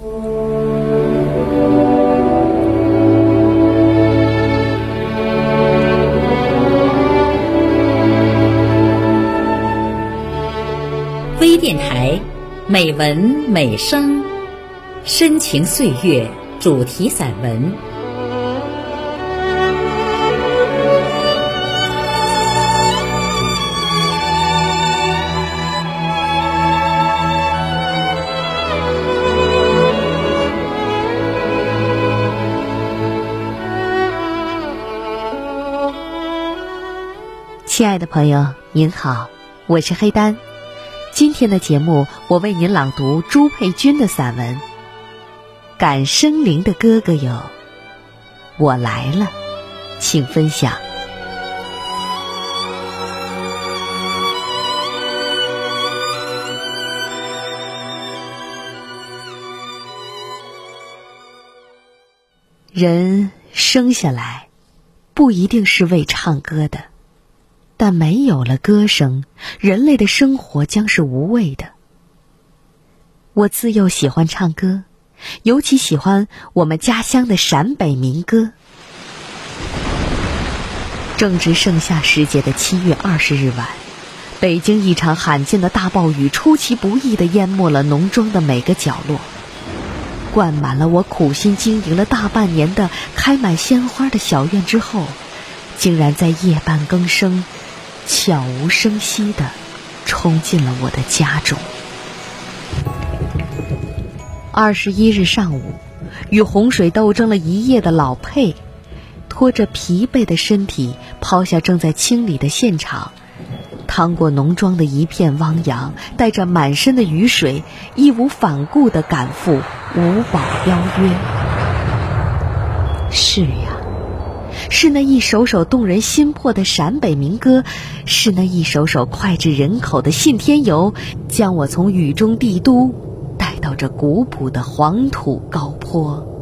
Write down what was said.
微电台，美文美声，深情岁月主题散文。亲爱的朋友，您好，我是黑丹。今天的节目，我为您朗读朱佩君的散文《感生灵的哥哥有我来了》，请分享。人生下来不一定是为唱歌的。但没有了歌声，人类的生活将是无味的。我自幼喜欢唱歌，尤其喜欢我们家乡的陕北民歌。正值盛夏时节的七月二十日晚，北京一场罕见的大暴雨出其不意的淹没了农庄的每个角落，灌满了我苦心经营了大半年的开满鲜花的小院之后，竟然在夜半更声。悄无声息地冲进了我的家中。二十一日上午，与洪水斗争了一夜的老佩，拖着疲惫的身体，抛下正在清理的现场，趟过农庄的一片汪洋，带着满身的雨水，义无反顾地赶赴五保邀约。是呀。是那一首首动人心魄的陕北民歌，是那一首首脍炙人口的信天游，将我从雨中帝都带到这古朴的黄土高坡。